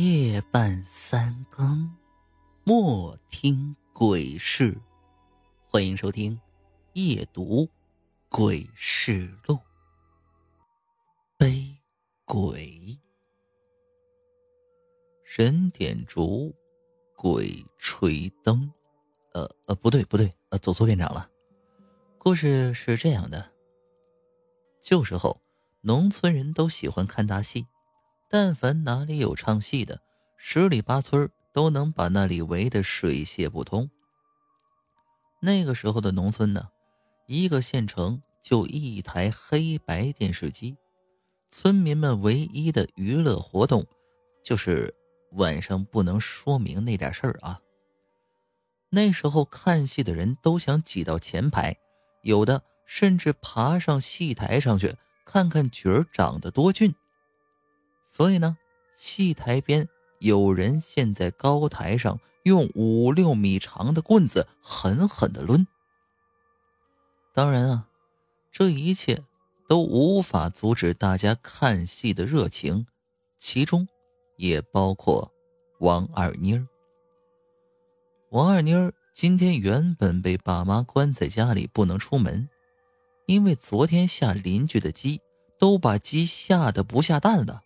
夜半三更，莫听鬼事。欢迎收听《夜读鬼事录》。悲鬼，神点烛，鬼吹灯。呃呃，不对不对，呃，走错片场了。故事是这样的：旧时候，农村人都喜欢看大戏。但凡哪里有唱戏的，十里八村都能把那里围得水泄不通。那个时候的农村呢，一个县城就一台黑白电视机，村民们唯一的娱乐活动就是晚上不能说明那点事儿啊。那时候看戏的人都想挤到前排，有的甚至爬上戏台上去看看角儿长得多俊。所以呢，戏台边有人现在高台上用五六米长的棍子狠狠的抡。当然啊，这一切都无法阻止大家看戏的热情，其中也包括王二妮儿。王二妮儿今天原本被爸妈关在家里不能出门，因为昨天下邻居的鸡都把鸡吓得不下蛋了。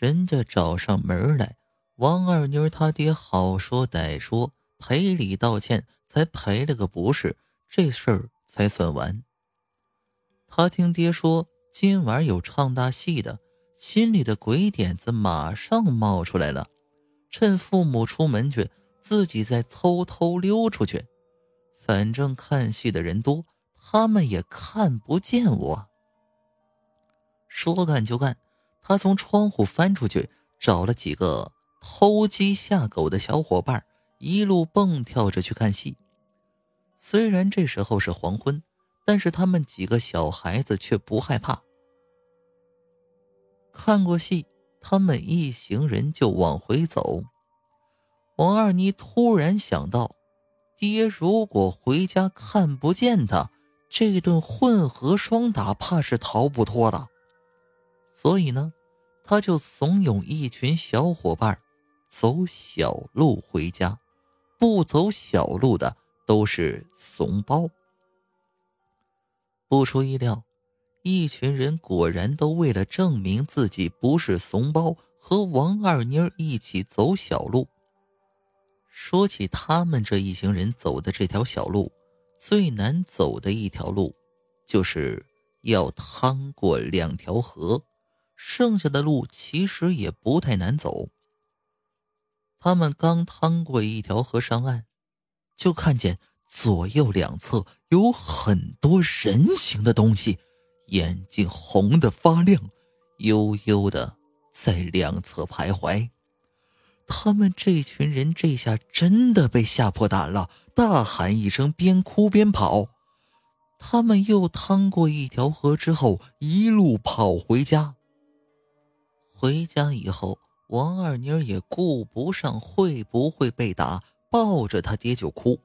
人家找上门来，王二妮他爹好说歹说赔礼道歉，才赔了个不是，这事儿才算完。他听爹说今晚有唱大戏的，心里的鬼点子马上冒出来了，趁父母出门去，自己再偷偷溜出去。反正看戏的人多，他们也看不见我。说干就干。他从窗户翻出去，找了几个偷鸡下狗的小伙伴，一路蹦跳着去看戏。虽然这时候是黄昏，但是他们几个小孩子却不害怕。看过戏，他们一行人就往回走。王二妮突然想到，爹如果回家看不见他，这顿混合双打怕是逃不脱了。所以呢，他就怂恿一群小伙伴走小路回家，不走小路的都是怂包。不出意料，一群人果然都为了证明自己不是怂包，和王二妮一起走小路。说起他们这一行人走的这条小路，最难走的一条路，就是要趟过两条河。剩下的路其实也不太难走。他们刚趟过一条河上岸，就看见左右两侧有很多人形的东西，眼睛红的发亮，悠悠的在两侧徘徊。他们这群人这下真的被吓破胆了，大喊一声，边哭边跑。他们又趟过一条河之后，一路跑回家。回家以后，王二妮也顾不上会不会被打，抱着他爹就哭。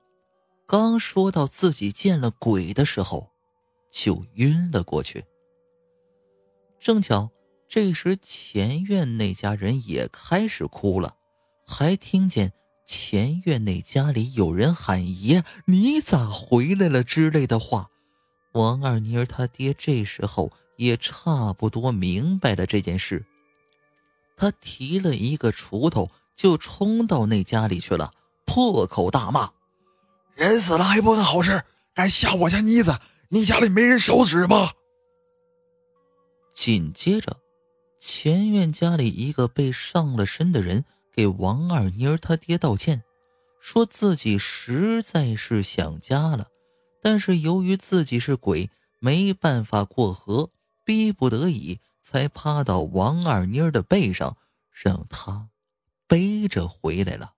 刚说到自己见了鬼的时候，就晕了过去。正巧这时前院那家人也开始哭了，还听见前院那家里有人喊：“爷，你咋回来了？”之类的话。王二妮儿他爹这时候也差不多明白了这件事。他提了一个锄头，就冲到那家里去了，破口大骂：“人死了还不算好事，敢吓我家妮子！你家里没人烧纸吗？”紧接着，前院家里一个被上了身的人给王二妮儿他爹道歉，说自己实在是想家了，但是由于自己是鬼，没办法过河，逼不得已。才趴到王二妮儿的背上，让他背着回来了。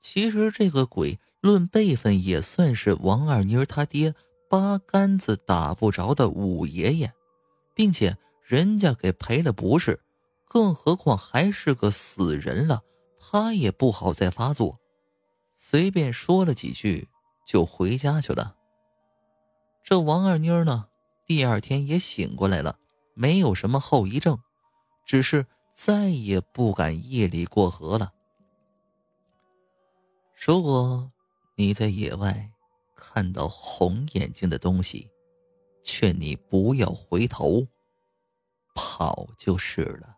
其实这个鬼论辈分也算是王二妮儿他爹八竿子打不着的五爷爷，并且人家给赔了不是，更何况还是个死人了，他也不好再发作。随便说了几句就回家去了。这王二妮儿呢？第二天也醒过来了，没有什么后遗症，只是再也不敢夜里过河了。如果你在野外看到红眼睛的东西，劝你不要回头，跑就是了。